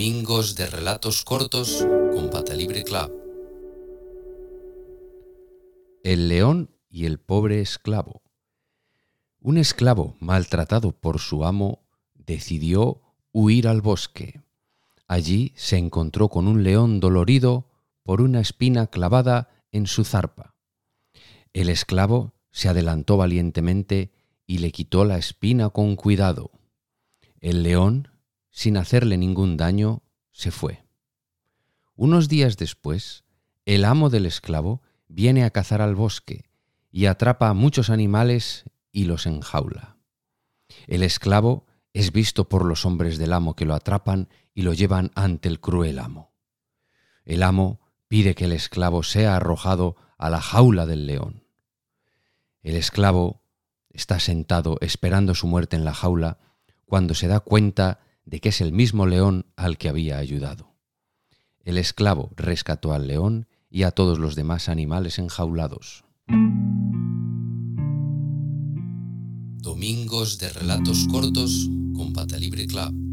Domingos de Relatos Cortos con Pata Libre Club. El león y el pobre esclavo. Un esclavo maltratado por su amo decidió huir al bosque. Allí se encontró con un león dolorido por una espina clavada en su zarpa. El esclavo se adelantó valientemente y le quitó la espina con cuidado. El león, sin hacerle ningún daño, se fue. Unos días después, el amo del esclavo viene a cazar al bosque y atrapa a muchos animales y los enjaula. El esclavo es visto por los hombres del amo que lo atrapan y lo llevan ante el cruel amo. El amo pide que el esclavo sea arrojado a la jaula del león. El esclavo está sentado esperando su muerte en la jaula cuando se da cuenta de que es el mismo león al que había ayudado. El esclavo rescató al león y a todos los demás animales enjaulados. Domingos de Relatos Cortos con Pata Libre Club.